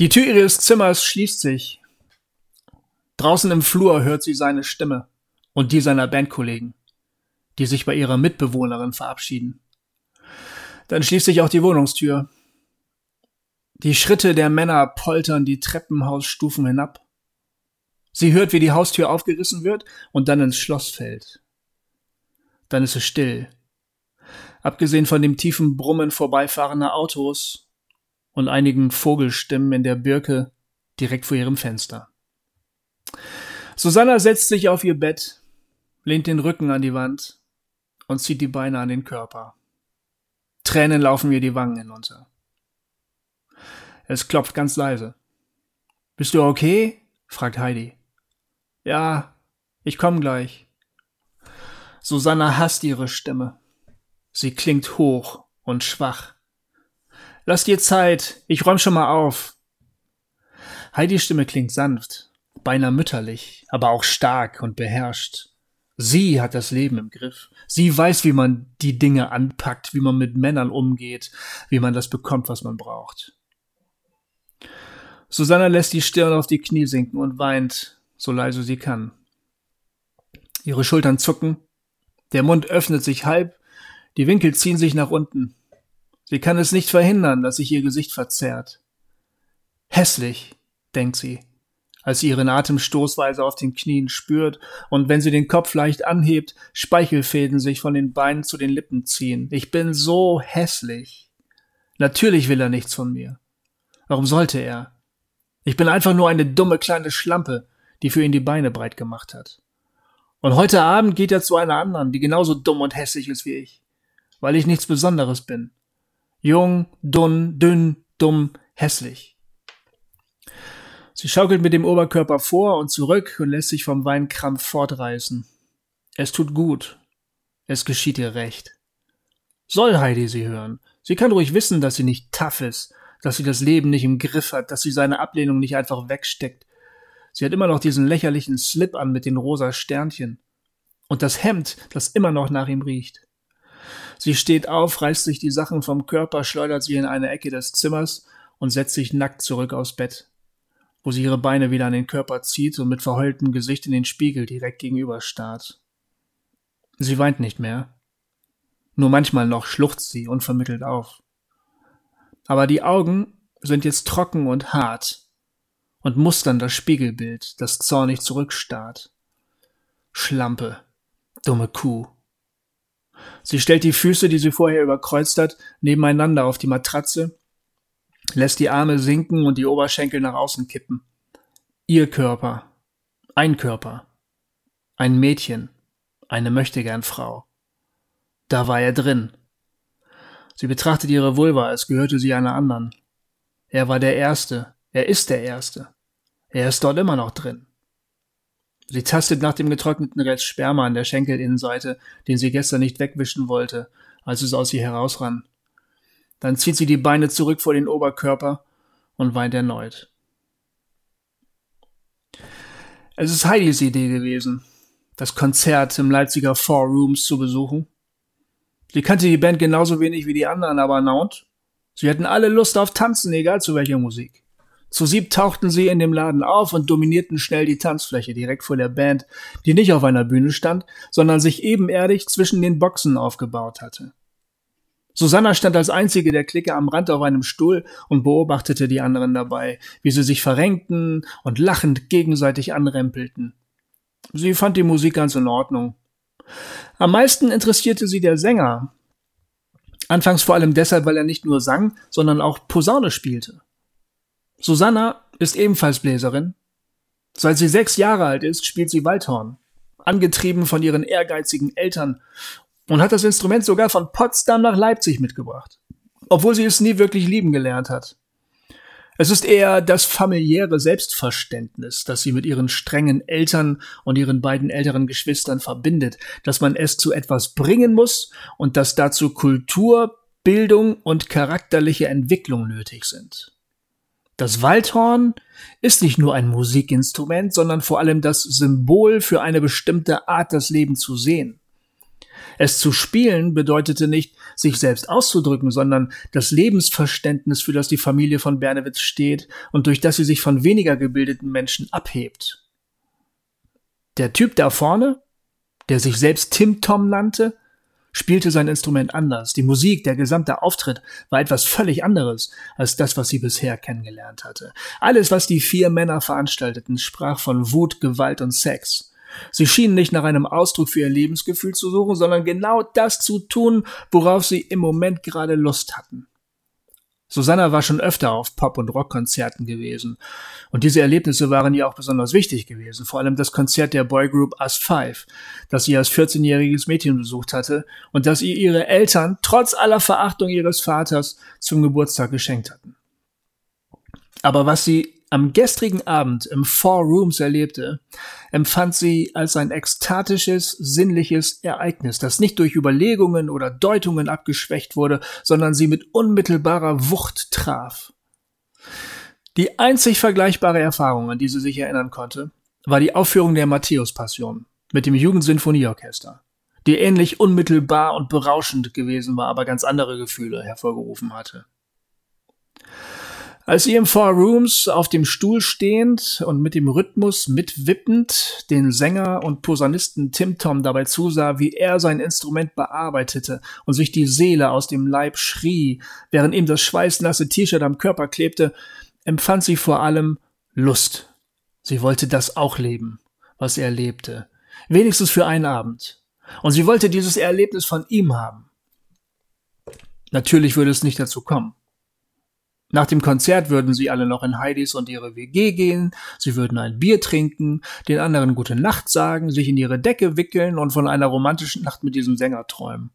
Die Tür ihres Zimmers schließt sich. Draußen im Flur hört sie seine Stimme und die seiner Bandkollegen, die sich bei ihrer Mitbewohnerin verabschieden. Dann schließt sich auch die Wohnungstür. Die Schritte der Männer poltern die Treppenhausstufen hinab. Sie hört, wie die Haustür aufgerissen wird und dann ins Schloss fällt. Dann ist es still. Abgesehen von dem tiefen Brummen vorbeifahrender Autos und einigen Vogelstimmen in der Birke direkt vor ihrem Fenster. Susanna setzt sich auf ihr Bett, lehnt den Rücken an die Wand und zieht die Beine an den Körper. Tränen laufen ihr die Wangen hinunter. Es klopft ganz leise. Bist du okay? fragt Heidi. Ja, ich komm gleich. Susanna hasst ihre Stimme. Sie klingt hoch und schwach. Lass dir Zeit, ich räum schon mal auf. Heidis Stimme klingt sanft, beinahe mütterlich, aber auch stark und beherrscht. Sie hat das Leben im Griff. Sie weiß, wie man die Dinge anpackt, wie man mit Männern umgeht, wie man das bekommt, was man braucht. Susanna lässt die Stirn auf die Knie sinken und weint, so leise sie kann. Ihre Schultern zucken, der Mund öffnet sich halb, die Winkel ziehen sich nach unten. Sie kann es nicht verhindern, dass sich ihr Gesicht verzerrt. Hässlich, denkt sie, als sie ihren Atem stoßweise auf den Knien spürt und wenn sie den Kopf leicht anhebt, Speichelfäden sich von den Beinen zu den Lippen ziehen. Ich bin so hässlich. Natürlich will er nichts von mir. Warum sollte er? Ich bin einfach nur eine dumme kleine Schlampe, die für ihn die Beine breit gemacht hat. Und heute Abend geht er zu einer anderen, die genauso dumm und hässlich ist wie ich, weil ich nichts Besonderes bin. Jung, dünn, dünn, dumm, hässlich. Sie schaukelt mit dem Oberkörper vor und zurück und lässt sich vom Weinkrampf fortreißen. Es tut gut. Es geschieht ihr recht. Soll Heidi sie hören. Sie kann ruhig wissen, dass sie nicht tough ist, dass sie das Leben nicht im Griff hat, dass sie seine Ablehnung nicht einfach wegsteckt. Sie hat immer noch diesen lächerlichen Slip an mit den rosa Sternchen. Und das Hemd, das immer noch nach ihm riecht. Sie steht auf, reißt sich die Sachen vom Körper, schleudert sie in eine Ecke des Zimmers und setzt sich nackt zurück aufs Bett, wo sie ihre Beine wieder an den Körper zieht und mit verheultem Gesicht in den Spiegel direkt gegenüber starrt. Sie weint nicht mehr. Nur manchmal noch schluchzt sie unvermittelt auf. Aber die Augen sind jetzt trocken und hart und mustern das Spiegelbild, das zornig zurückstarrt. Schlampe, dumme Kuh. Sie stellt die Füße, die sie vorher überkreuzt hat, nebeneinander auf die Matratze, lässt die Arme sinken und die Oberschenkel nach außen kippen. Ihr Körper, ein Körper, ein Mädchen, eine Möchtegern Frau. Da war er drin, Sie betrachtet ihre Vulva, als gehörte sie einer anderen. Er war der Erste. Er ist der Erste. Er ist dort immer noch drin. Sie tastet nach dem getrockneten Rest Sperma an der Schenkelinnenseite, den sie gestern nicht wegwischen wollte, als es aus ihr herausrann. Dann zieht sie die Beine zurück vor den Oberkörper und weint erneut. Es ist Heidis Idee gewesen, das Konzert im Leipziger Four Rooms zu besuchen. Sie kannte die Band genauso wenig wie die anderen, aber na und? Sie hatten alle Lust auf Tanzen, egal zu welcher Musik. Zu sieb tauchten sie in dem Laden auf und dominierten schnell die Tanzfläche direkt vor der Band, die nicht auf einer Bühne stand, sondern sich ebenerdig zwischen den Boxen aufgebaut hatte. Susanna stand als einzige der Clique am Rand auf einem Stuhl und beobachtete die anderen dabei, wie sie sich verrenkten und lachend gegenseitig anrempelten. Sie fand die Musik ganz in Ordnung, am meisten interessierte sie der Sänger. Anfangs vor allem deshalb, weil er nicht nur sang, sondern auch Posaune spielte. Susanna ist ebenfalls Bläserin. Seit sie sechs Jahre alt ist, spielt sie Waldhorn, angetrieben von ihren ehrgeizigen Eltern und hat das Instrument sogar von Potsdam nach Leipzig mitgebracht, obwohl sie es nie wirklich lieben gelernt hat. Es ist eher das familiäre Selbstverständnis, das sie mit ihren strengen Eltern und ihren beiden älteren Geschwistern verbindet, dass man es zu etwas bringen muss und dass dazu Kultur, Bildung und charakterliche Entwicklung nötig sind. Das Waldhorn ist nicht nur ein Musikinstrument, sondern vor allem das Symbol für eine bestimmte Art, das Leben zu sehen. Es zu spielen bedeutete nicht, sich selbst auszudrücken, sondern das Lebensverständnis, für das die Familie von Bernewitz steht und durch das sie sich von weniger gebildeten Menschen abhebt. Der Typ da vorne, der sich selbst Tim Tom nannte, spielte sein Instrument anders. Die Musik, der gesamte Auftritt war etwas völlig anderes als das, was sie bisher kennengelernt hatte. Alles, was die vier Männer veranstalteten, sprach von Wut, Gewalt und Sex. Sie schienen nicht nach einem Ausdruck für ihr Lebensgefühl zu suchen, sondern genau das zu tun, worauf sie im Moment gerade Lust hatten. Susanna war schon öfter auf Pop- und Rockkonzerten gewesen. Und diese Erlebnisse waren ihr auch besonders wichtig gewesen. Vor allem das Konzert der Boygroup Us Five, das sie als 14-jähriges Mädchen besucht hatte und das ihr ihre Eltern trotz aller Verachtung ihres Vaters zum Geburtstag geschenkt hatten. Aber was sie am gestrigen Abend im Four Rooms erlebte, empfand sie als ein ekstatisches, sinnliches Ereignis, das nicht durch Überlegungen oder Deutungen abgeschwächt wurde, sondern sie mit unmittelbarer Wucht traf. Die einzig vergleichbare Erfahrung, an die sie sich erinnern konnte, war die Aufführung der Matthäus-Passion mit dem Jugendsinfonieorchester, die ähnlich unmittelbar und berauschend gewesen war, aber ganz andere Gefühle hervorgerufen hatte. Als sie im Four Rooms auf dem Stuhl stehend und mit dem Rhythmus mitwippend den Sänger und Posaunisten Tim Tom dabei zusah, wie er sein Instrument bearbeitete und sich die Seele aus dem Leib schrie, während ihm das schweißnasse T-Shirt am Körper klebte, empfand sie vor allem Lust. Sie wollte das auch leben, was er lebte. Wenigstens für einen Abend. Und sie wollte dieses Erlebnis von ihm haben. Natürlich würde es nicht dazu kommen. Nach dem Konzert würden sie alle noch in Heidis und ihre WG gehen, sie würden ein Bier trinken, den anderen gute Nacht sagen, sich in ihre Decke wickeln und von einer romantischen Nacht mit diesem Sänger träumen.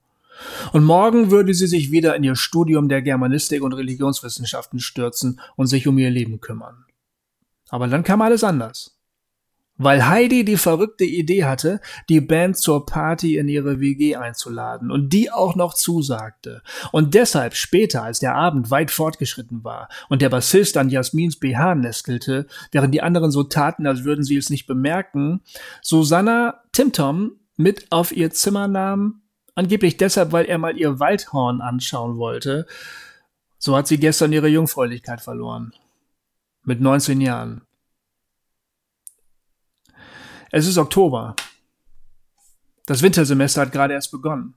Und morgen würde sie sich wieder in ihr Studium der Germanistik und Religionswissenschaften stürzen und sich um ihr Leben kümmern. Aber dann kam alles anders weil Heidi die verrückte Idee hatte, die Band zur Party in ihre WG einzuladen und die auch noch zusagte. Und deshalb später, als der Abend weit fortgeschritten war und der Bassist an Jasmins BH nestelte, während die anderen so taten, als würden sie es nicht bemerken, Susanna Timtom mit auf ihr Zimmer nahm, angeblich deshalb, weil er mal ihr Waldhorn anschauen wollte. So hat sie gestern ihre Jungfräulichkeit verloren. Mit 19 Jahren. Es ist Oktober. Das Wintersemester hat gerade erst begonnen.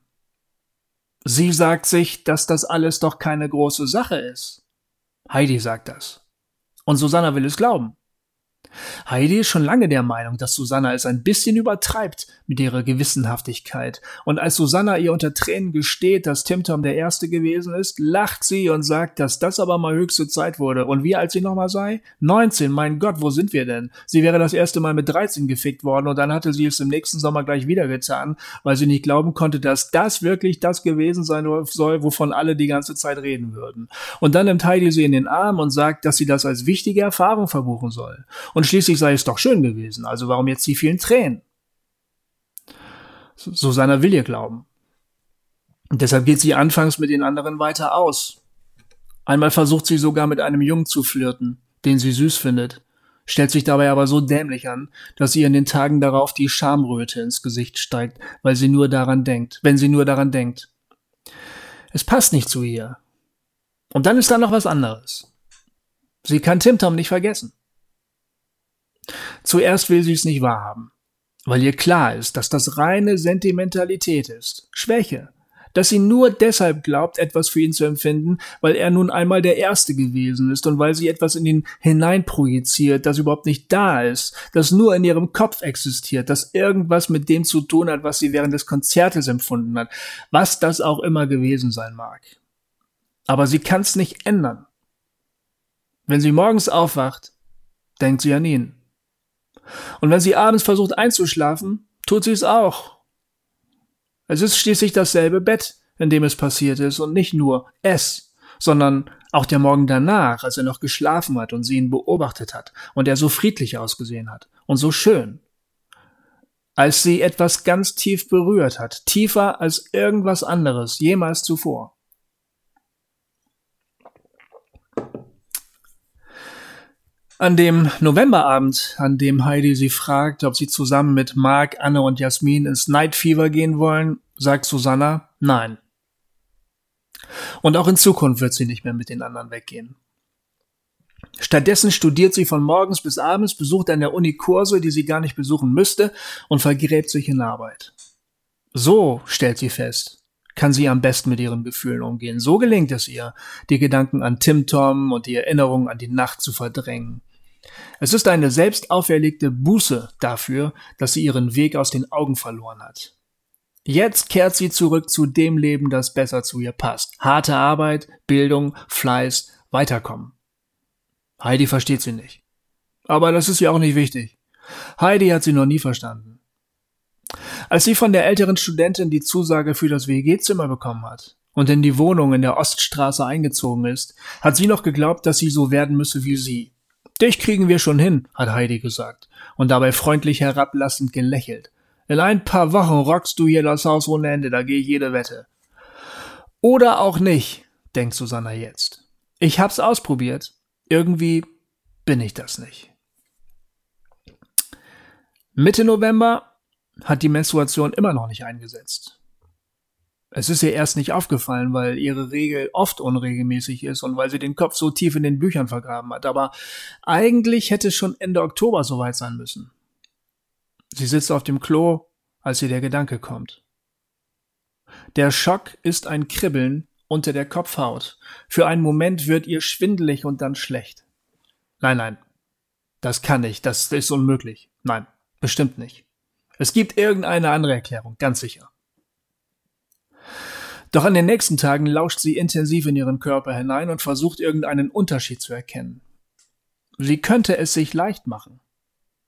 Sie sagt sich, dass das alles doch keine große Sache ist. Heidi sagt das. Und Susanna will es glauben. Heidi ist schon lange der Meinung, dass Susanna es ein bisschen übertreibt mit ihrer Gewissenhaftigkeit. Und als Susanna ihr unter Tränen gesteht, dass Tim Tom der Erste gewesen ist, lacht sie und sagt, dass das aber mal höchste Zeit wurde. Und wie alt sie nochmal sei? 19, mein Gott, wo sind wir denn? Sie wäre das erste Mal mit 13 gefickt worden und dann hatte sie es im nächsten Sommer gleich wieder getan, weil sie nicht glauben konnte, dass das wirklich das gewesen sein soll, wovon alle die ganze Zeit reden würden. Und dann nimmt Heidi sie in den Arm und sagt, dass sie das als wichtige Erfahrung verbuchen soll. Und schließlich sei es doch schön gewesen, also warum jetzt die vielen Tränen? Susanna will ihr glauben. Und deshalb geht sie anfangs mit den anderen weiter aus. Einmal versucht sie sogar mit einem Jungen zu flirten, den sie süß findet, stellt sich dabei aber so dämlich an, dass ihr in den Tagen darauf die Schamröte ins Gesicht steigt, weil sie nur daran denkt, wenn sie nur daran denkt. Es passt nicht zu ihr. Und dann ist da noch was anderes. Sie kann Tim Tom nicht vergessen. Zuerst will sie es nicht wahrhaben, weil ihr klar ist, dass das reine Sentimentalität ist, Schwäche, dass sie nur deshalb glaubt, etwas für ihn zu empfinden, weil er nun einmal der Erste gewesen ist und weil sie etwas in ihn hineinprojiziert, das überhaupt nicht da ist, das nur in ihrem Kopf existiert, das irgendwas mit dem zu tun hat, was sie während des Konzertes empfunden hat, was das auch immer gewesen sein mag. Aber sie kann es nicht ändern. Wenn sie morgens aufwacht, denkt sie an ihn. Und wenn sie abends versucht einzuschlafen, tut sie es auch. Es ist schließlich dasselbe Bett, in dem es passiert ist, und nicht nur es, sondern auch der Morgen danach, als er noch geschlafen hat und sie ihn beobachtet hat und er so friedlich ausgesehen hat und so schön. Als sie etwas ganz tief berührt hat, tiefer als irgendwas anderes jemals zuvor. An dem Novemberabend, an dem Heidi sie fragt, ob sie zusammen mit Mark, Anne und Jasmin ins Night Fever gehen wollen, sagt Susanna nein. Und auch in Zukunft wird sie nicht mehr mit den anderen weggehen. Stattdessen studiert sie von morgens bis abends, besucht an der Uni Kurse, die sie gar nicht besuchen müsste, und vergräbt sich in Arbeit. So, stellt sie fest, kann sie am besten mit ihren Gefühlen umgehen. So gelingt es ihr, die Gedanken an Tim Tom und die Erinnerungen an die Nacht zu verdrängen. Es ist eine selbst auferlegte Buße dafür, dass sie ihren Weg aus den Augen verloren hat. Jetzt kehrt sie zurück zu dem Leben, das besser zu ihr passt. Harte Arbeit, Bildung, Fleiß, Weiterkommen. Heidi versteht sie nicht. Aber das ist ja auch nicht wichtig. Heidi hat sie noch nie verstanden. Als sie von der älteren Studentin die Zusage für das WG-Zimmer bekommen hat und in die Wohnung in der Oststraße eingezogen ist, hat sie noch geglaubt, dass sie so werden müsse wie sie. Dich kriegen wir schon hin, hat Heidi gesagt und dabei freundlich herablassend gelächelt. In ein paar Wochen rockst du hier das Haus ohne Ende, da gehe ich jede Wette. Oder auch nicht, denkt Susanna jetzt. Ich hab's ausprobiert. Irgendwie bin ich das nicht. Mitte November hat die Menstruation immer noch nicht eingesetzt. Es ist ihr erst nicht aufgefallen, weil ihre Regel oft unregelmäßig ist und weil sie den Kopf so tief in den Büchern vergraben hat. Aber eigentlich hätte es schon Ende Oktober soweit sein müssen. Sie sitzt auf dem Klo, als ihr der Gedanke kommt. Der Schock ist ein Kribbeln unter der Kopfhaut. Für einen Moment wird ihr schwindelig und dann schlecht. Nein, nein. Das kann nicht. Das ist unmöglich. Nein, bestimmt nicht. Es gibt irgendeine andere Erklärung, ganz sicher. Doch an den nächsten Tagen lauscht sie intensiv in ihren Körper hinein und versucht irgendeinen Unterschied zu erkennen. Sie könnte es sich leicht machen.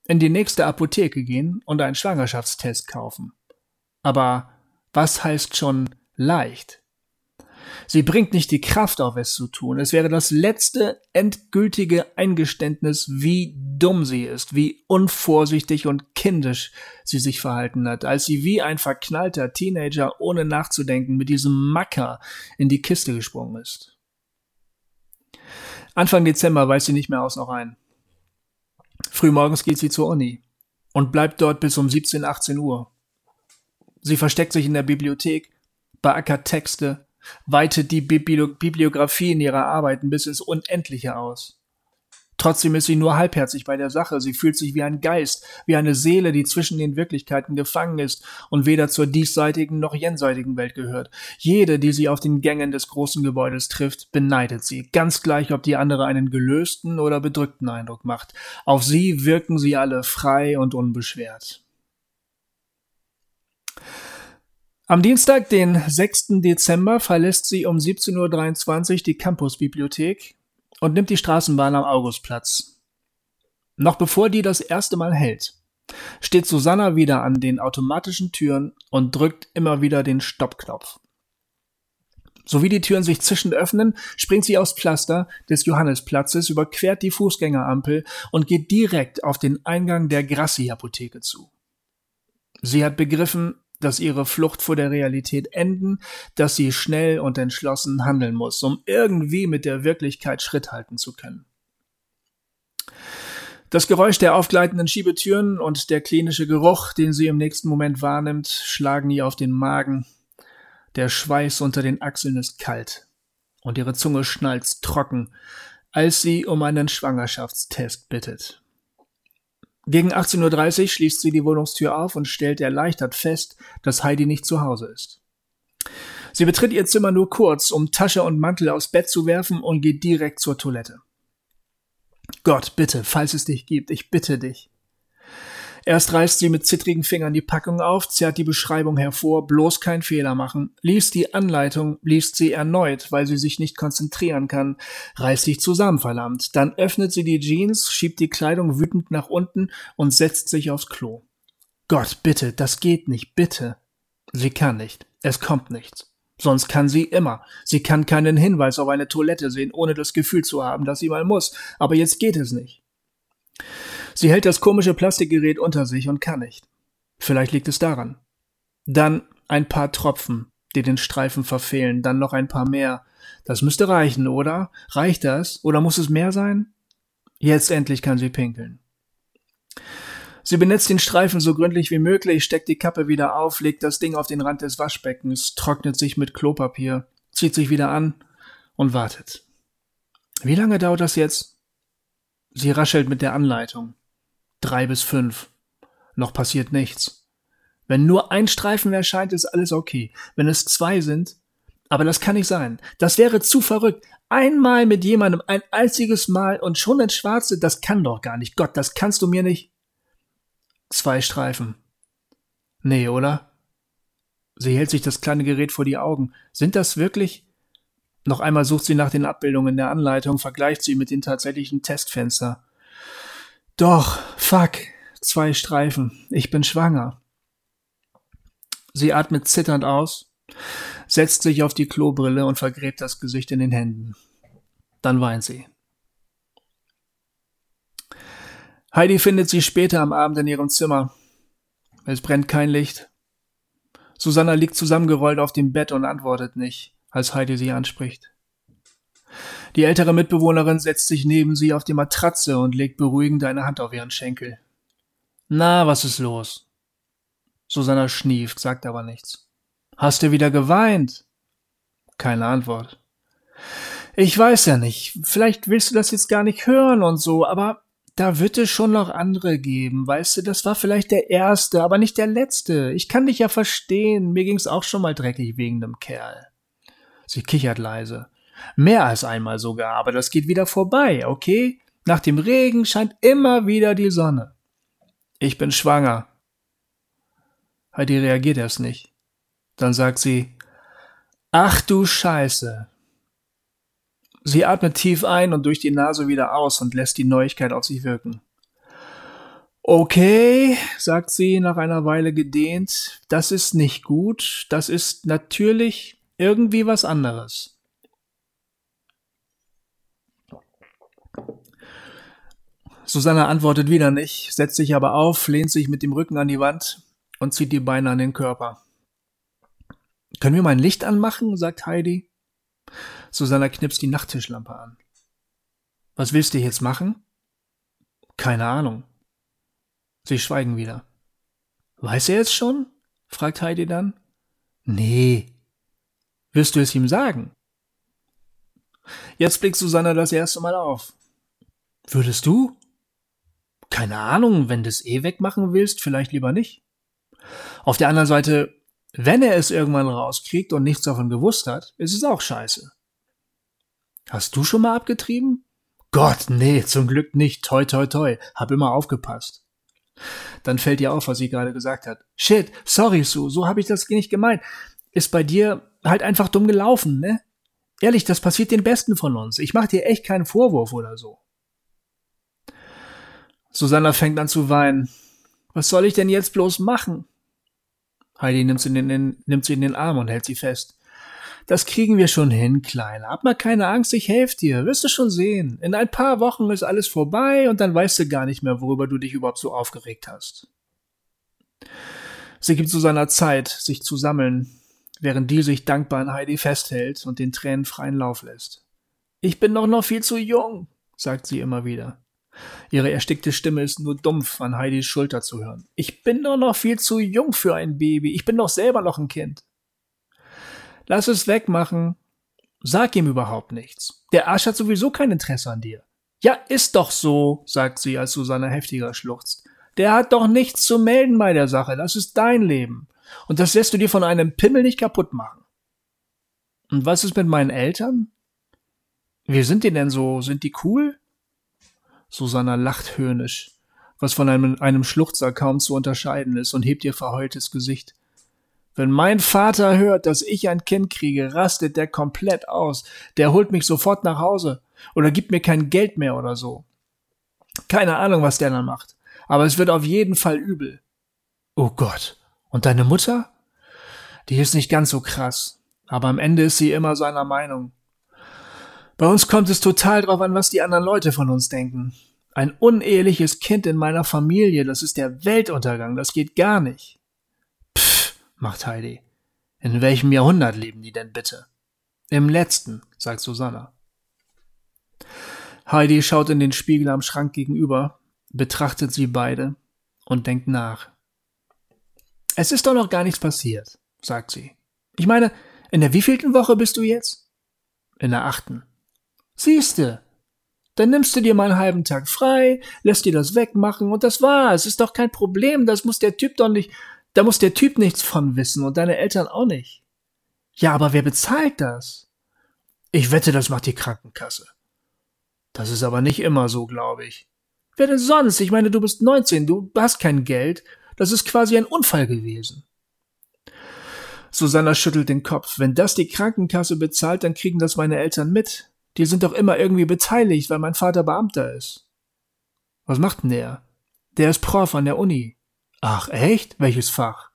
In die nächste Apotheke gehen und einen Schwangerschaftstest kaufen. Aber was heißt schon leicht? Sie bringt nicht die Kraft auf, es zu tun. Es wäre das letzte endgültige Eingeständnis, wie dumm sie ist, wie unvorsichtig und kindisch sie sich verhalten hat, als sie wie ein verknallter Teenager ohne nachzudenken mit diesem Macker in die Kiste gesprungen ist. Anfang Dezember weiß sie nicht mehr aus noch ein. Frühmorgens geht sie zur Uni und bleibt dort bis um 17, 18 Uhr. Sie versteckt sich in der Bibliothek, beackert Texte, weitet die Bibliografie in ihrer Arbeiten bis ins Unendliche aus. Trotzdem ist sie nur halbherzig bei der Sache. Sie fühlt sich wie ein Geist, wie eine Seele, die zwischen den Wirklichkeiten gefangen ist und weder zur diesseitigen noch jenseitigen Welt gehört. Jede, die sie auf den Gängen des großen Gebäudes trifft, beneidet sie, ganz gleich, ob die andere einen gelösten oder bedrückten Eindruck macht. Auf sie wirken sie alle frei und unbeschwert. Am Dienstag, den 6. Dezember, verlässt sie um 17.23 Uhr die Campusbibliothek und nimmt die Straßenbahn am Augustplatz. Noch bevor die das erste Mal hält, steht Susanna wieder an den automatischen Türen und drückt immer wieder den Stoppknopf. So wie die Türen sich zischend öffnen, springt sie aufs Pflaster des Johannesplatzes, überquert die Fußgängerampel und geht direkt auf den Eingang der Grassi-Apotheke zu. Sie hat begriffen, dass ihre Flucht vor der Realität enden, dass sie schnell und entschlossen handeln muss, um irgendwie mit der Wirklichkeit Schritt halten zu können. Das Geräusch der aufgleitenden Schiebetüren und der klinische Geruch, den sie im nächsten Moment wahrnimmt, schlagen ihr auf den Magen. Der Schweiß unter den Achseln ist kalt und ihre Zunge schnalzt trocken, als sie um einen Schwangerschaftstest bittet. Gegen 18.30 Uhr schließt sie die Wohnungstür auf und stellt erleichtert fest, dass Heidi nicht zu Hause ist. Sie betritt ihr Zimmer nur kurz, um Tasche und Mantel aufs Bett zu werfen und geht direkt zur Toilette. Gott, bitte, falls es dich gibt, ich bitte dich. Erst reißt sie mit zittrigen Fingern die Packung auf, zerrt die Beschreibung hervor, bloß kein Fehler machen, liest die Anleitung, liest sie erneut, weil sie sich nicht konzentrieren kann, reißt sich zusammen, verdammt. Dann öffnet sie die Jeans, schiebt die Kleidung wütend nach unten und setzt sich aufs Klo. Gott, bitte, das geht nicht, bitte. Sie kann nicht. Es kommt nichts. Sonst kann sie immer. Sie kann keinen Hinweis auf eine Toilette sehen, ohne das Gefühl zu haben, dass sie mal muss. Aber jetzt geht es nicht. Sie hält das komische Plastikgerät unter sich und kann nicht. Vielleicht liegt es daran. Dann ein paar Tropfen, die den Streifen verfehlen, dann noch ein paar mehr. Das müsste reichen, oder? Reicht das? Oder muss es mehr sein? Jetzt endlich kann sie pinkeln. Sie benetzt den Streifen so gründlich wie möglich, steckt die Kappe wieder auf, legt das Ding auf den Rand des Waschbeckens, trocknet sich mit Klopapier, zieht sich wieder an und wartet. Wie lange dauert das jetzt? Sie raschelt mit der Anleitung. Drei bis fünf. Noch passiert nichts. Wenn nur ein Streifen erscheint, ist alles okay. Wenn es zwei sind, aber das kann nicht sein. Das wäre zu verrückt. Einmal mit jemandem, ein einziges Mal und schon ins Schwarze, das kann doch gar nicht. Gott, das kannst du mir nicht. Zwei Streifen. Nee, oder? Sie hält sich das kleine Gerät vor die Augen. Sind das wirklich? Noch einmal sucht sie nach den Abbildungen der Anleitung, vergleicht sie mit den tatsächlichen Testfenster. Doch, fuck, zwei Streifen. Ich bin schwanger. Sie atmet zitternd aus, setzt sich auf die Klobrille und vergräbt das Gesicht in den Händen. Dann weint sie. Heidi findet sie später am Abend in ihrem Zimmer. Es brennt kein Licht. Susanna liegt zusammengerollt auf dem Bett und antwortet nicht, als Heidi sie anspricht. Die ältere Mitbewohnerin setzt sich neben sie auf die Matratze und legt beruhigend eine Hand auf ihren Schenkel. Na, was ist los? Susanna schnieft, sagt aber nichts. Hast du wieder geweint? Keine Antwort. Ich weiß ja nicht. Vielleicht willst du das jetzt gar nicht hören und so, aber da wird es schon noch andere geben. Weißt du, das war vielleicht der erste, aber nicht der letzte. Ich kann dich ja verstehen. Mir ging's auch schon mal dreckig wegen dem Kerl. Sie kichert leise. Mehr als einmal sogar, aber das geht wieder vorbei, okay? Nach dem Regen scheint immer wieder die Sonne. Ich bin schwanger. Heidi reagiert erst nicht. Dann sagt sie, Ach du Scheiße. Sie atmet tief ein und durch die Nase wieder aus und lässt die Neuigkeit auf sich wirken. Okay, sagt sie nach einer Weile gedehnt, das ist nicht gut, das ist natürlich irgendwie was anderes. Susanne antwortet wieder nicht, setzt sich aber auf, lehnt sich mit dem Rücken an die Wand und zieht die Beine an den Körper. Können wir mal ein Licht anmachen? sagt Heidi. Susanna knipst die Nachttischlampe an. Was willst du jetzt machen? Keine Ahnung. Sie schweigen wieder. Weiß er es schon? fragt Heidi dann. Nee. Wirst du es ihm sagen? Jetzt blickt Susanna das erste Mal auf. Würdest du? Keine Ahnung, wenn du es eh wegmachen willst, vielleicht lieber nicht. Auf der anderen Seite, wenn er es irgendwann rauskriegt und nichts davon gewusst hat, ist es auch scheiße. Hast du schon mal abgetrieben? Gott, nee, zum Glück nicht. Toi, toi, toi. Hab immer aufgepasst. Dann fällt ihr auf, was sie gerade gesagt hat. Shit, sorry, Sue, so habe ich das nicht gemeint. Ist bei dir halt einfach dumm gelaufen, ne? Ehrlich, das passiert den Besten von uns. Ich mach dir echt keinen Vorwurf oder so. Susanna fängt an zu weinen. Was soll ich denn jetzt bloß machen? Heidi nimmt sie, in den, nimmt sie in den Arm und hält sie fest. Das kriegen wir schon hin, Kleine. Hab mal keine Angst, ich helfe dir. Wirst du schon sehen. In ein paar Wochen ist alles vorbei und dann weißt du gar nicht mehr, worüber du dich überhaupt so aufgeregt hast. Sie gibt Susanna Zeit, sich zu sammeln, während die sich dankbar an Heidi festhält und den Tränen freien Lauf lässt. Ich bin doch noch viel zu jung, sagt sie immer wieder. Ihre erstickte Stimme ist nur dumpf an Heidis Schulter zu hören. Ich bin doch noch viel zu jung für ein Baby. Ich bin doch selber noch ein Kind. Lass es wegmachen. Sag ihm überhaupt nichts. Der Arsch hat sowieso kein Interesse an dir. Ja, ist doch so, sagt sie, als Susanne heftiger schluchzt. Der hat doch nichts zu melden bei der Sache. Das ist dein Leben. Und das lässt du dir von einem Pimmel nicht kaputt machen. Und was ist mit meinen Eltern? Wie sind die denn so? Sind die cool? Susanna lacht höhnisch, was von einem, einem Schluchzer kaum zu unterscheiden ist, und hebt ihr verheultes Gesicht. Wenn mein Vater hört, dass ich ein Kind kriege, rastet der komplett aus. Der holt mich sofort nach Hause oder gibt mir kein Geld mehr oder so. Keine Ahnung, was der dann macht. Aber es wird auf jeden Fall übel. Oh Gott. Und deine Mutter? Die ist nicht ganz so krass. Aber am Ende ist sie immer seiner Meinung. Bei uns kommt es total drauf an, was die anderen Leute von uns denken. Ein uneheliches Kind in meiner Familie, das ist der Weltuntergang, das geht gar nicht. Pff, macht Heidi. In welchem Jahrhundert leben die denn bitte? Im letzten, sagt Susanna. Heidi schaut in den Spiegel am Schrank gegenüber, betrachtet sie beide und denkt nach. Es ist doch noch gar nichts passiert, sagt sie. Ich meine, In der wievielten Woche bist du jetzt? In der achten. Siehste, dann nimmst du dir mal einen halben Tag frei, lässt dir das wegmachen und das war's. Ist doch kein Problem, das muss der Typ doch nicht, da muss der Typ nichts von wissen und deine Eltern auch nicht. Ja, aber wer bezahlt das? Ich wette, das macht die Krankenkasse. Das ist aber nicht immer so, glaube ich. Wer denn sonst? Ich meine, du bist 19, du hast kein Geld. Das ist quasi ein Unfall gewesen. Susanna schüttelt den Kopf. Wenn das die Krankenkasse bezahlt, dann kriegen das meine Eltern mit. Die sind doch immer irgendwie beteiligt, weil mein Vater Beamter ist. Was macht denn der? Der ist Prof an der Uni. Ach, echt? Welches Fach?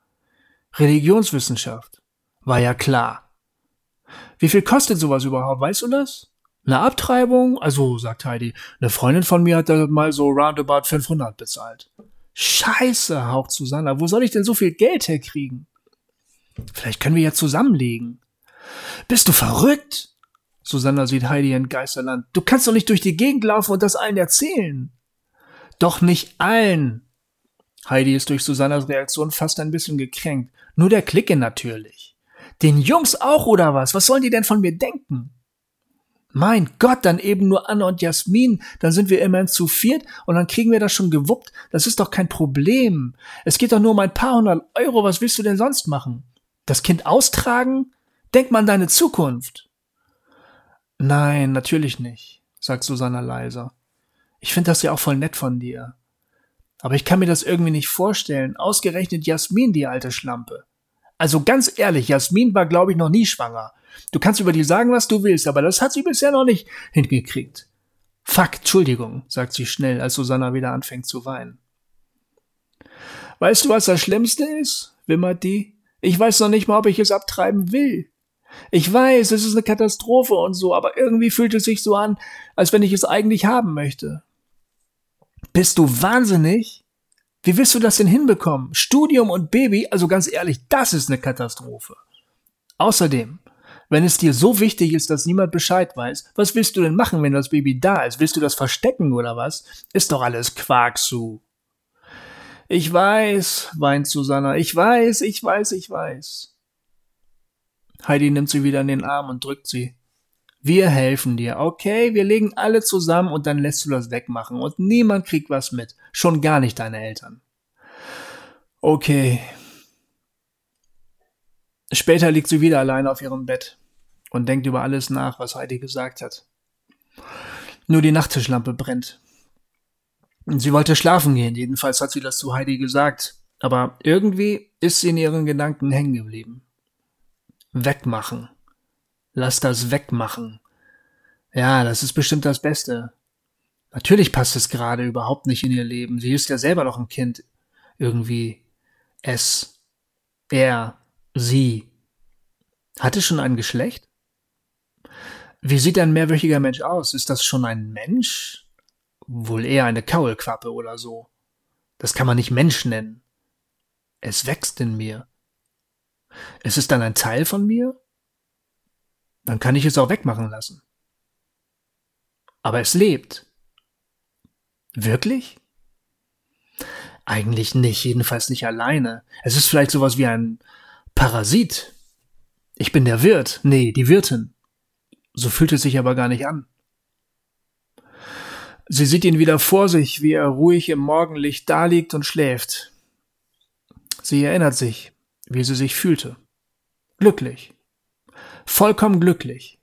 Religionswissenschaft. War ja klar. Wie viel kostet sowas überhaupt? Weißt du das? Eine Abtreibung? Also, sagt Heidi, eine Freundin von mir hat da mal so roundabout 500 bezahlt. Scheiße, haucht Susanna. Wo soll ich denn so viel Geld herkriegen? Vielleicht können wir ja zusammenlegen. Bist du verrückt? Susanna sieht Heidi in Geisterland. Du kannst doch nicht durch die Gegend laufen und das allen erzählen. Doch nicht allen. Heidi ist durch Susannas Reaktion fast ein bisschen gekränkt. Nur der Clique natürlich. Den Jungs auch oder was? Was sollen die denn von mir denken? Mein Gott, dann eben nur Anna und Jasmin, dann sind wir immerhin zu viert und dann kriegen wir das schon gewuppt. Das ist doch kein Problem. Es geht doch nur um ein paar hundert Euro. Was willst du denn sonst machen? Das Kind austragen? Denk mal an deine Zukunft. Nein, natürlich nicht, sagt Susanna leiser. Ich finde das ja auch voll nett von dir. Aber ich kann mir das irgendwie nicht vorstellen. Ausgerechnet Jasmin, die alte Schlampe. Also ganz ehrlich, Jasmin war, glaube ich, noch nie schwanger. Du kannst über die sagen, was du willst, aber das hat sie bisher noch nicht hingekriegt. Fuck, Entschuldigung, sagt sie schnell, als Susanna wieder anfängt zu weinen. Weißt du, was das Schlimmste ist? wimmert die. Ich weiß noch nicht mal, ob ich es abtreiben will. Ich weiß, es ist eine Katastrophe und so, aber irgendwie fühlt es sich so an, als wenn ich es eigentlich haben möchte. Bist du wahnsinnig? Wie willst du das denn hinbekommen? Studium und Baby, also ganz ehrlich, das ist eine Katastrophe. Außerdem, wenn es dir so wichtig ist, dass niemand Bescheid weiß, was willst du denn machen, wenn das Baby da ist? Willst du das verstecken oder was? Ist doch alles Quark, Sue. Ich weiß, weint Susanna, ich weiß, ich weiß, ich weiß. Heidi nimmt sie wieder in den Arm und drückt sie. Wir helfen dir, okay? Wir legen alle zusammen und dann lässt du das wegmachen und niemand kriegt was mit. Schon gar nicht deine Eltern. Okay. Später liegt sie wieder allein auf ihrem Bett und denkt über alles nach, was Heidi gesagt hat. Nur die Nachttischlampe brennt. Sie wollte schlafen gehen, jedenfalls hat sie das zu Heidi gesagt, aber irgendwie ist sie in ihren Gedanken hängen geblieben. Wegmachen. Lass das wegmachen. Ja, das ist bestimmt das Beste. Natürlich passt es gerade überhaupt nicht in ihr Leben. Sie ist ja selber noch ein Kind. Irgendwie. Es. Er. Sie. Hat es schon ein Geschlecht? Wie sieht ein mehrwöchiger Mensch aus? Ist das schon ein Mensch? Wohl eher eine Kaulquappe oder so. Das kann man nicht Mensch nennen. Es wächst in mir. Es ist dann ein Teil von mir? Dann kann ich es auch wegmachen lassen. Aber es lebt. Wirklich? Eigentlich nicht, jedenfalls nicht alleine. Es ist vielleicht sowas wie ein Parasit. Ich bin der Wirt, nee, die Wirtin. So fühlt es sich aber gar nicht an. Sie sieht ihn wieder vor sich, wie er ruhig im Morgenlicht daliegt und schläft. Sie erinnert sich, wie sie sich fühlte. Glücklich. Vollkommen glücklich.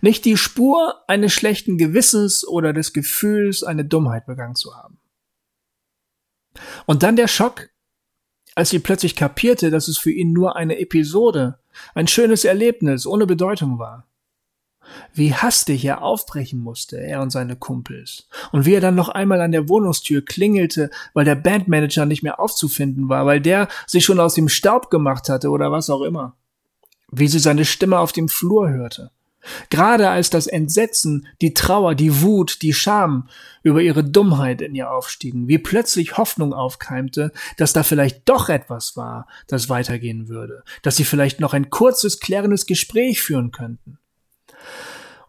Nicht die Spur eines schlechten Gewissens oder des Gefühls, eine Dummheit begangen zu haben. Und dann der Schock, als sie plötzlich kapierte, dass es für ihn nur eine Episode, ein schönes Erlebnis ohne Bedeutung war wie hastig er aufbrechen musste, er und seine Kumpels, und wie er dann noch einmal an der Wohnungstür klingelte, weil der Bandmanager nicht mehr aufzufinden war, weil der sich schon aus dem Staub gemacht hatte oder was auch immer. Wie sie seine Stimme auf dem Flur hörte. Gerade als das Entsetzen, die Trauer, die Wut, die Scham über ihre Dummheit in ihr aufstiegen, wie plötzlich Hoffnung aufkeimte, dass da vielleicht doch etwas war, das weitergehen würde, dass sie vielleicht noch ein kurzes, klärendes Gespräch führen könnten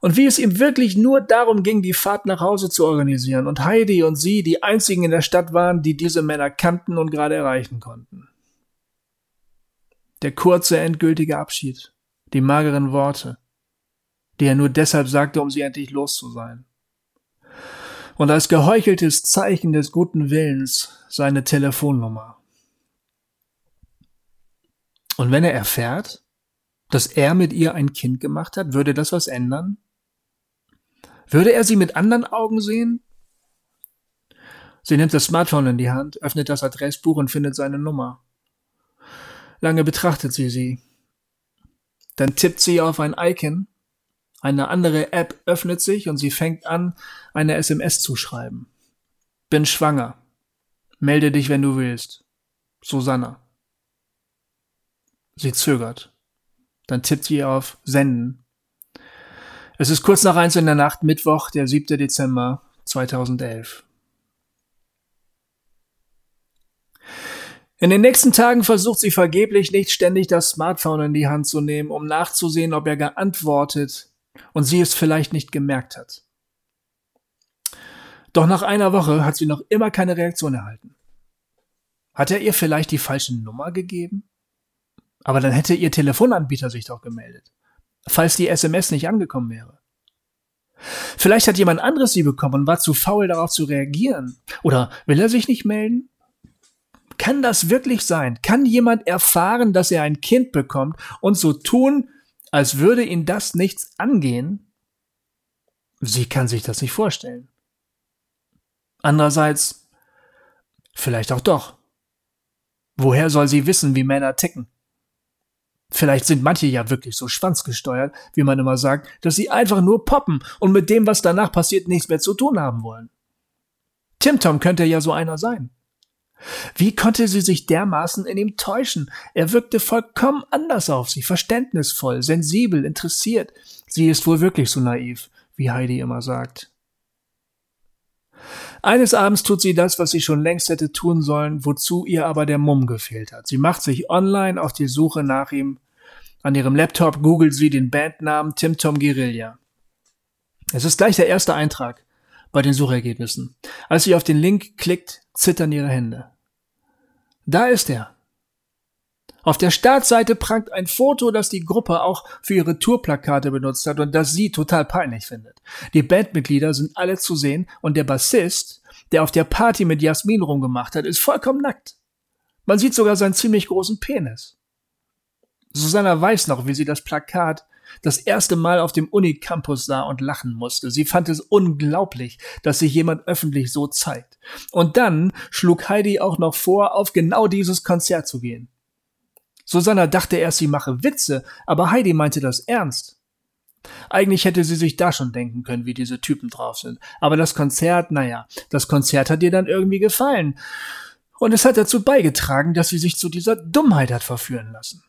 und wie es ihm wirklich nur darum ging, die Fahrt nach Hause zu organisieren und Heidi und sie die einzigen in der Stadt waren, die diese Männer kannten und gerade erreichen konnten. Der kurze, endgültige Abschied. Die mageren Worte, die er nur deshalb sagte, um sie endlich los zu sein. Und als geheucheltes Zeichen des guten Willens seine Telefonnummer. Und wenn er erfährt, dass er mit ihr ein Kind gemacht hat, würde das was ändern? Würde er sie mit anderen Augen sehen? Sie nimmt das Smartphone in die Hand, öffnet das Adressbuch und findet seine Nummer. Lange betrachtet sie sie. Dann tippt sie auf ein Icon, eine andere App öffnet sich und sie fängt an, eine SMS zu schreiben. Bin schwanger. Melde dich, wenn du willst. Susanna. Sie zögert. Dann tippt sie auf Senden. Es ist kurz nach eins in der Nacht, Mittwoch, der 7. Dezember 2011. In den nächsten Tagen versucht sie vergeblich nicht ständig das Smartphone in die Hand zu nehmen, um nachzusehen, ob er geantwortet und sie es vielleicht nicht gemerkt hat. Doch nach einer Woche hat sie noch immer keine Reaktion erhalten. Hat er ihr vielleicht die falsche Nummer gegeben? Aber dann hätte ihr Telefonanbieter sich doch gemeldet, falls die SMS nicht angekommen wäre. Vielleicht hat jemand anderes sie bekommen und war zu faul darauf zu reagieren. Oder will er sich nicht melden? Kann das wirklich sein? Kann jemand erfahren, dass er ein Kind bekommt und so tun, als würde ihn das nichts angehen? Sie kann sich das nicht vorstellen. Andererseits, vielleicht auch doch. Woher soll sie wissen, wie Männer ticken? Vielleicht sind manche ja wirklich so schwanzgesteuert, wie man immer sagt, dass sie einfach nur poppen und mit dem, was danach passiert, nichts mehr zu tun haben wollen. Tim Tom könnte ja so einer sein. Wie konnte sie sich dermaßen in ihm täuschen? Er wirkte vollkommen anders auf sie, verständnisvoll, sensibel, interessiert. Sie ist wohl wirklich so naiv, wie Heidi immer sagt. Eines Abends tut sie das, was sie schon längst hätte tun sollen, wozu ihr aber der Mumm gefehlt hat. Sie macht sich online auf die Suche nach ihm an ihrem Laptop googelt sie den Bandnamen Tim Tom Guerilla. Es ist gleich der erste Eintrag bei den Suchergebnissen. Als sie auf den Link klickt, zittern ihre Hände. Da ist er. Auf der Startseite prangt ein Foto, das die Gruppe auch für ihre Tourplakate benutzt hat und das sie total peinlich findet. Die Bandmitglieder sind alle zu sehen und der Bassist, der auf der Party mit Jasmin rumgemacht hat, ist vollkommen nackt. Man sieht sogar seinen ziemlich großen Penis. Susanna weiß noch, wie sie das Plakat das erste Mal auf dem Unicampus sah und lachen musste. Sie fand es unglaublich, dass sich jemand öffentlich so zeigt. Und dann schlug Heidi auch noch vor, auf genau dieses Konzert zu gehen. Susanna dachte erst, sie mache Witze, aber Heidi meinte das ernst. Eigentlich hätte sie sich da schon denken können, wie diese Typen drauf sind. Aber das Konzert, naja, das Konzert hat ihr dann irgendwie gefallen. Und es hat dazu beigetragen, dass sie sich zu dieser Dummheit hat verführen lassen.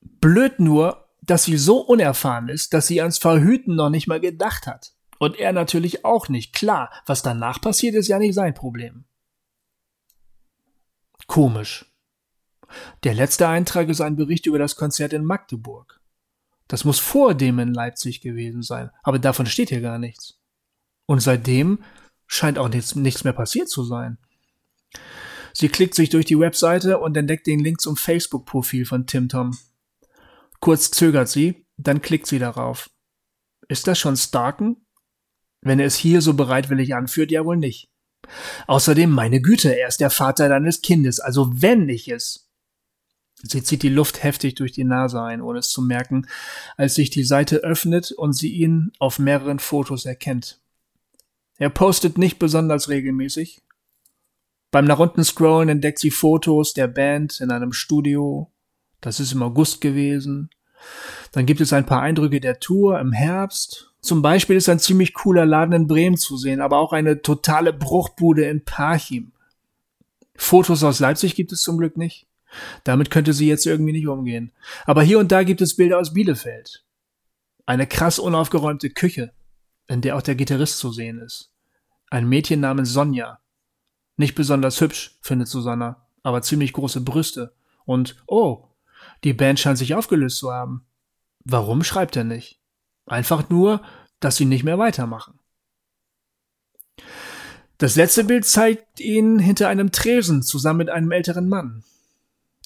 Blöd nur, dass sie so unerfahren ist, dass sie ans Verhüten noch nicht mal gedacht hat. Und er natürlich auch nicht. Klar, was danach passiert, ist ja nicht sein Problem. Komisch. Der letzte Eintrag ist ein Bericht über das Konzert in Magdeburg. Das muss vor dem in Leipzig gewesen sein, aber davon steht hier gar nichts. Und seitdem scheint auch nichts, nichts mehr passiert zu sein. Sie klickt sich durch die Webseite und entdeckt den Link zum Facebook-Profil von Tim Tom. Kurz zögert sie, dann klickt sie darauf. Ist das schon Starken? Wenn er es hier so bereitwillig anführt, ja wohl nicht. Außerdem, meine Güte, er ist der Vater deines Kindes, also wenn ich es. Sie zieht die Luft heftig durch die Nase ein, ohne es zu merken, als sich die Seite öffnet und sie ihn auf mehreren Fotos erkennt. Er postet nicht besonders regelmäßig. Beim nach unten scrollen entdeckt sie Fotos der Band in einem Studio, das ist im August gewesen. Dann gibt es ein paar Eindrücke der Tour im Herbst. Zum Beispiel ist ein ziemlich cooler Laden in Bremen zu sehen, aber auch eine totale Bruchbude in Parchim. Fotos aus Leipzig gibt es zum Glück nicht. Damit könnte sie jetzt irgendwie nicht umgehen. Aber hier und da gibt es Bilder aus Bielefeld. Eine krass unaufgeräumte Küche, in der auch der Gitarrist zu sehen ist. Ein Mädchen namens Sonja. Nicht besonders hübsch, findet Susanna, aber ziemlich große Brüste. Und, oh, die Band scheint sich aufgelöst zu haben. Warum schreibt er nicht? Einfach nur, dass sie nicht mehr weitermachen. Das letzte Bild zeigt ihn hinter einem Tresen zusammen mit einem älteren Mann.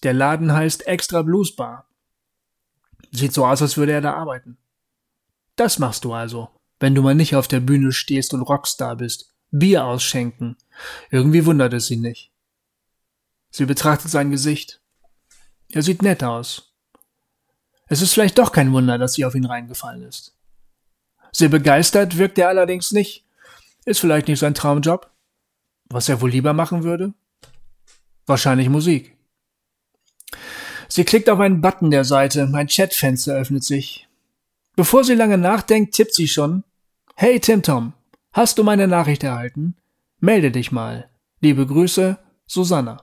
Der Laden heißt Extra Blues Bar. Sieht so aus, als würde er da arbeiten. Das machst du also, wenn du mal nicht auf der Bühne stehst und Rockstar bist. Bier ausschenken. Irgendwie wundert es sie nicht. Sie betrachtet sein Gesicht. Er sieht nett aus. Es ist vielleicht doch kein Wunder, dass sie auf ihn reingefallen ist. Sehr begeistert wirkt er allerdings nicht. Ist vielleicht nicht sein Traumjob. Was er wohl lieber machen würde? Wahrscheinlich Musik. Sie klickt auf einen Button der Seite, ein Chatfenster öffnet sich. Bevor sie lange nachdenkt, tippt sie schon. Hey Tim Tom, hast du meine Nachricht erhalten? Melde dich mal. Liebe Grüße, Susanna.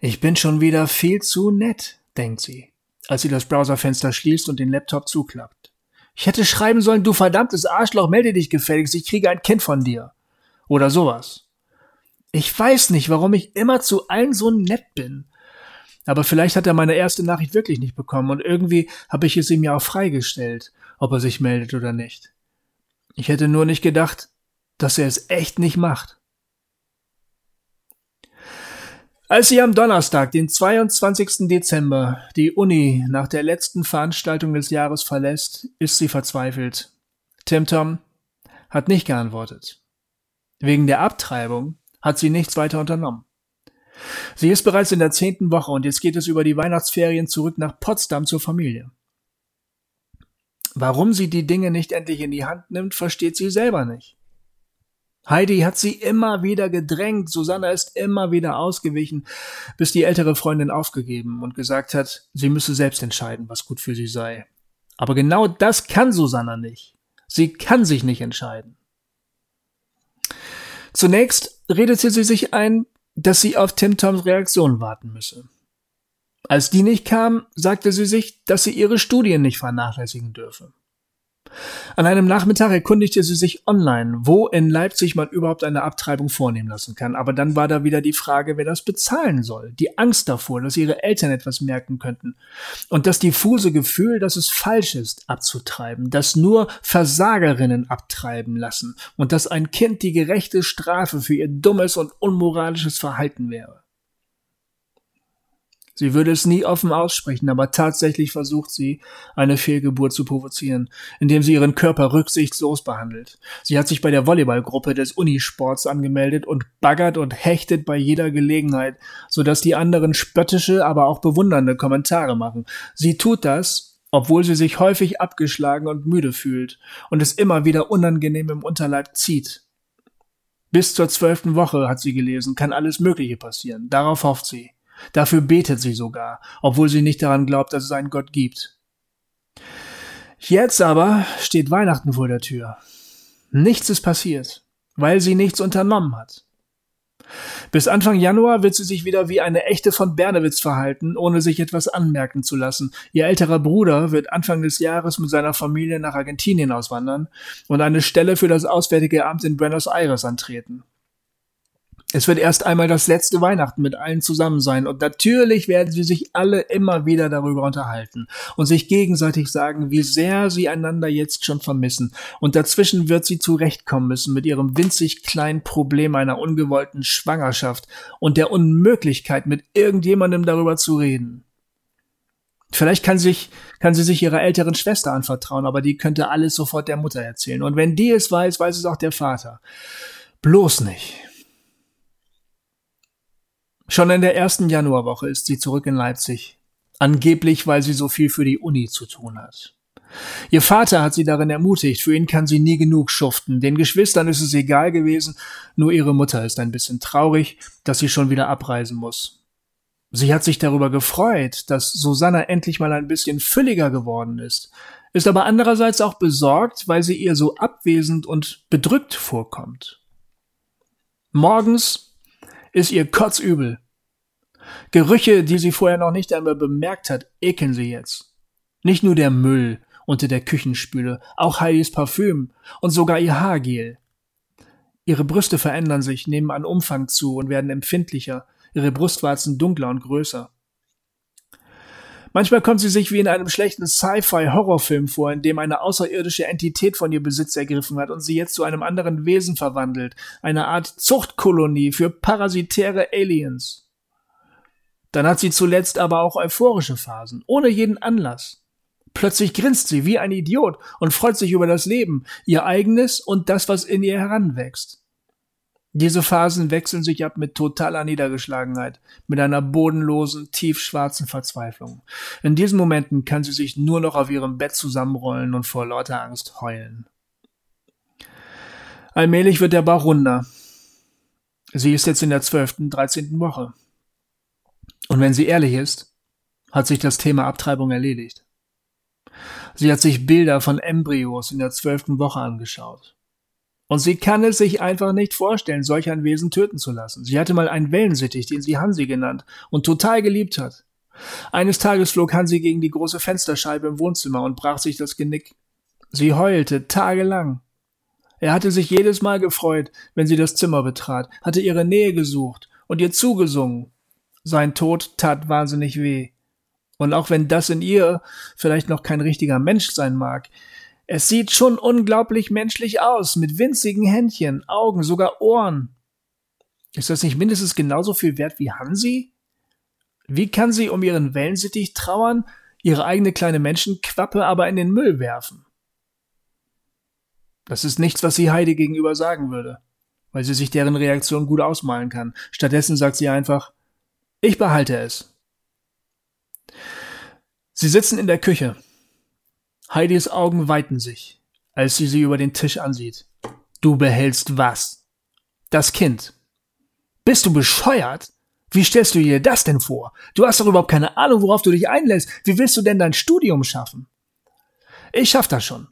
Ich bin schon wieder viel zu nett, denkt sie, als sie das Browserfenster schließt und den Laptop zuklappt. Ich hätte schreiben sollen, du verdammtes Arschloch, melde dich gefälligst, ich kriege ein Kind von dir. Oder sowas. Ich weiß nicht, warum ich immer zu allen so nett bin. Aber vielleicht hat er meine erste Nachricht wirklich nicht bekommen und irgendwie habe ich es ihm ja auch freigestellt, ob er sich meldet oder nicht. Ich hätte nur nicht gedacht, dass er es echt nicht macht. Als sie am Donnerstag, den 22. Dezember, die Uni nach der letzten Veranstaltung des Jahres verlässt, ist sie verzweifelt. Tim Tom hat nicht geantwortet. Wegen der Abtreibung hat sie nichts weiter unternommen. Sie ist bereits in der zehnten Woche und jetzt geht es über die Weihnachtsferien zurück nach Potsdam zur Familie. Warum sie die Dinge nicht endlich in die Hand nimmt, versteht sie selber nicht. Heidi hat sie immer wieder gedrängt, Susanna ist immer wieder ausgewichen, bis die ältere Freundin aufgegeben und gesagt hat, sie müsse selbst entscheiden, was gut für sie sei. Aber genau das kann Susanna nicht. Sie kann sich nicht entscheiden. Zunächst redete sie sich ein, dass sie auf Tim Toms Reaktion warten müsse. Als die nicht kam, sagte sie sich, dass sie ihre Studien nicht vernachlässigen dürfe. An einem Nachmittag erkundigte sie sich online, wo in Leipzig man überhaupt eine Abtreibung vornehmen lassen kann. Aber dann war da wieder die Frage, wer das bezahlen soll. Die Angst davor, dass ihre Eltern etwas merken könnten. Und das diffuse Gefühl, dass es falsch ist, abzutreiben. Dass nur Versagerinnen abtreiben lassen. Und dass ein Kind die gerechte Strafe für ihr dummes und unmoralisches Verhalten wäre. Sie würde es nie offen aussprechen, aber tatsächlich versucht sie, eine Fehlgeburt zu provozieren, indem sie ihren Körper rücksichtslos behandelt. Sie hat sich bei der Volleyballgruppe des Unisports angemeldet und baggert und hechtet bei jeder Gelegenheit, sodass die anderen spöttische, aber auch bewundernde Kommentare machen. Sie tut das, obwohl sie sich häufig abgeschlagen und müde fühlt und es immer wieder unangenehm im Unterleib zieht. Bis zur zwölften Woche, hat sie gelesen, kann alles Mögliche passieren. Darauf hofft sie. Dafür betet sie sogar, obwohl sie nicht daran glaubt, dass es einen Gott gibt. Jetzt aber steht Weihnachten vor der Tür. Nichts ist passiert, weil sie nichts unternommen hat. Bis Anfang Januar wird sie sich wieder wie eine echte von Bernewitz verhalten, ohne sich etwas anmerken zu lassen. Ihr älterer Bruder wird Anfang des Jahres mit seiner Familie nach Argentinien auswandern und eine Stelle für das Auswärtige Amt in Buenos Aires antreten. Es wird erst einmal das letzte Weihnachten mit allen zusammen sein und natürlich werden sie sich alle immer wieder darüber unterhalten und sich gegenseitig sagen, wie sehr sie einander jetzt schon vermissen und dazwischen wird sie zurechtkommen müssen mit ihrem winzig kleinen Problem einer ungewollten Schwangerschaft und der Unmöglichkeit mit irgendjemandem darüber zu reden. Vielleicht kann, sich, kann sie sich ihrer älteren Schwester anvertrauen, aber die könnte alles sofort der Mutter erzählen. Und wenn die es weiß, weiß es auch der Vater. Bloß nicht. Schon in der ersten Januarwoche ist sie zurück in Leipzig. Angeblich, weil sie so viel für die Uni zu tun hat. Ihr Vater hat sie darin ermutigt, für ihn kann sie nie genug schuften. Den Geschwistern ist es egal gewesen, nur ihre Mutter ist ein bisschen traurig, dass sie schon wieder abreisen muss. Sie hat sich darüber gefreut, dass Susanna endlich mal ein bisschen fülliger geworden ist, ist aber andererseits auch besorgt, weil sie ihr so abwesend und bedrückt vorkommt. Morgens ist ihr kotzübel. Gerüche, die sie vorher noch nicht einmal bemerkt hat, ekeln sie jetzt. Nicht nur der Müll unter der Küchenspüle, auch Heidis Parfüm und sogar ihr Haargel. Ihre Brüste verändern sich, nehmen an Umfang zu und werden empfindlicher, ihre Brustwarzen dunkler und größer. Manchmal kommt sie sich wie in einem schlechten Sci-Fi-Horrorfilm vor, in dem eine außerirdische Entität von ihr Besitz ergriffen hat und sie jetzt zu einem anderen Wesen verwandelt, eine Art Zuchtkolonie für parasitäre Aliens. Dann hat sie zuletzt aber auch euphorische Phasen, ohne jeden Anlass. Plötzlich grinst sie wie ein Idiot und freut sich über das Leben, ihr eigenes und das, was in ihr heranwächst. Diese Phasen wechseln sich ab mit totaler Niedergeschlagenheit, mit einer bodenlosen, tiefschwarzen Verzweiflung. In diesen Momenten kann sie sich nur noch auf ihrem Bett zusammenrollen und vor lauter Angst heulen. Allmählich wird der Bauch runder. Sie ist jetzt in der zwölften, dreizehnten Woche. Und wenn sie ehrlich ist, hat sich das Thema Abtreibung erledigt. Sie hat sich Bilder von Embryos in der zwölften Woche angeschaut. Und sie kann es sich einfach nicht vorstellen, solch ein Wesen töten zu lassen. Sie hatte mal einen Wellensittich, den sie Hansi genannt und total geliebt hat. Eines Tages flog Hansi gegen die große Fensterscheibe im Wohnzimmer und brach sich das Genick. Sie heulte tagelang. Er hatte sich jedes Mal gefreut, wenn sie das Zimmer betrat, hatte ihre Nähe gesucht und ihr zugesungen. Sein Tod tat wahnsinnig weh. Und auch wenn das in ihr vielleicht noch kein richtiger Mensch sein mag, es sieht schon unglaublich menschlich aus, mit winzigen Händchen, Augen, sogar Ohren. Ist das nicht mindestens genauso viel wert wie Hansi? Wie kann sie um ihren Wellensittich trauern, ihre eigene kleine Menschenquappe aber in den Müll werfen? Das ist nichts, was sie Heidi gegenüber sagen würde, weil sie sich deren Reaktion gut ausmalen kann. Stattdessen sagt sie einfach, ich behalte es. Sie sitzen in der Küche, Heidis Augen weiten sich, als sie sie über den Tisch ansieht. Du behältst was? Das Kind. Bist du bescheuert? Wie stellst du dir das denn vor? Du hast doch überhaupt keine Ahnung, worauf du dich einlässt. Wie willst du denn dein Studium schaffen? Ich schaff das schon.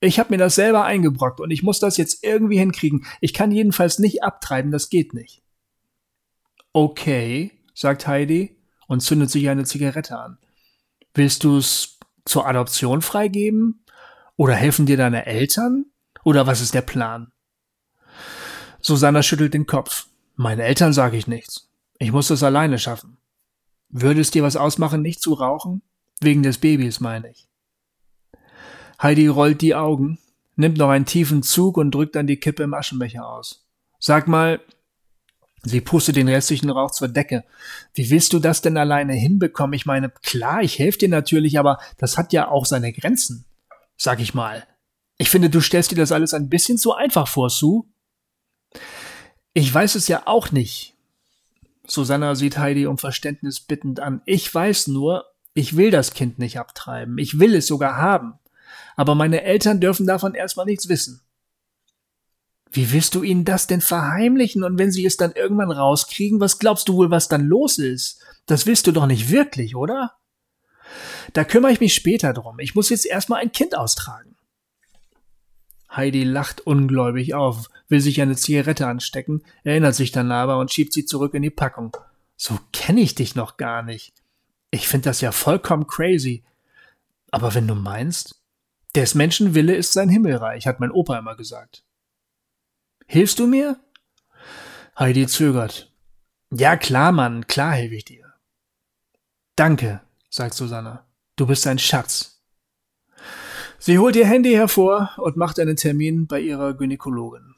Ich hab mir das selber eingebrockt und ich muss das jetzt irgendwie hinkriegen. Ich kann jedenfalls nicht abtreiben, das geht nicht. Okay, sagt Heidi und zündet sich eine Zigarette an. Willst du's zur Adoption freigeben? Oder helfen dir deine Eltern? Oder was ist der Plan? Susanna schüttelt den Kopf. Meinen Eltern sage ich nichts. Ich muss das alleine schaffen. Würde es dir was ausmachen, nicht zu rauchen? Wegen des Babys, meine ich. Heidi rollt die Augen, nimmt noch einen tiefen Zug und drückt dann die Kippe im Aschenbecher aus. Sag mal, Sie pustet den restlichen Rauch zur Decke. Wie willst du das denn alleine hinbekommen? Ich meine, klar, ich helfe dir natürlich, aber das hat ja auch seine Grenzen. Sag ich mal. Ich finde, du stellst dir das alles ein bisschen zu einfach vor, Sue. Ich weiß es ja auch nicht. Susanna sieht Heidi um Verständnis bittend an. Ich weiß nur, ich will das Kind nicht abtreiben. Ich will es sogar haben. Aber meine Eltern dürfen davon erstmal nichts wissen. Wie willst du ihnen das denn verheimlichen? Und wenn sie es dann irgendwann rauskriegen, was glaubst du wohl, was dann los ist? Das willst du doch nicht wirklich, oder? Da kümmere ich mich später drum. Ich muss jetzt erstmal ein Kind austragen. Heidi lacht ungläubig auf, will sich eine Zigarette anstecken, erinnert sich dann aber und schiebt sie zurück in die Packung. So kenne ich dich noch gar nicht. Ich finde das ja vollkommen crazy. Aber wenn du meinst, des Menschen Wille ist sein Himmelreich, hat mein Opa immer gesagt. Hilfst du mir? Heidi zögert. Ja, klar, Mann, klar helfe ich dir. Danke, sagt Susanna. Du bist ein Schatz. Sie holt ihr Handy hervor und macht einen Termin bei ihrer Gynäkologin.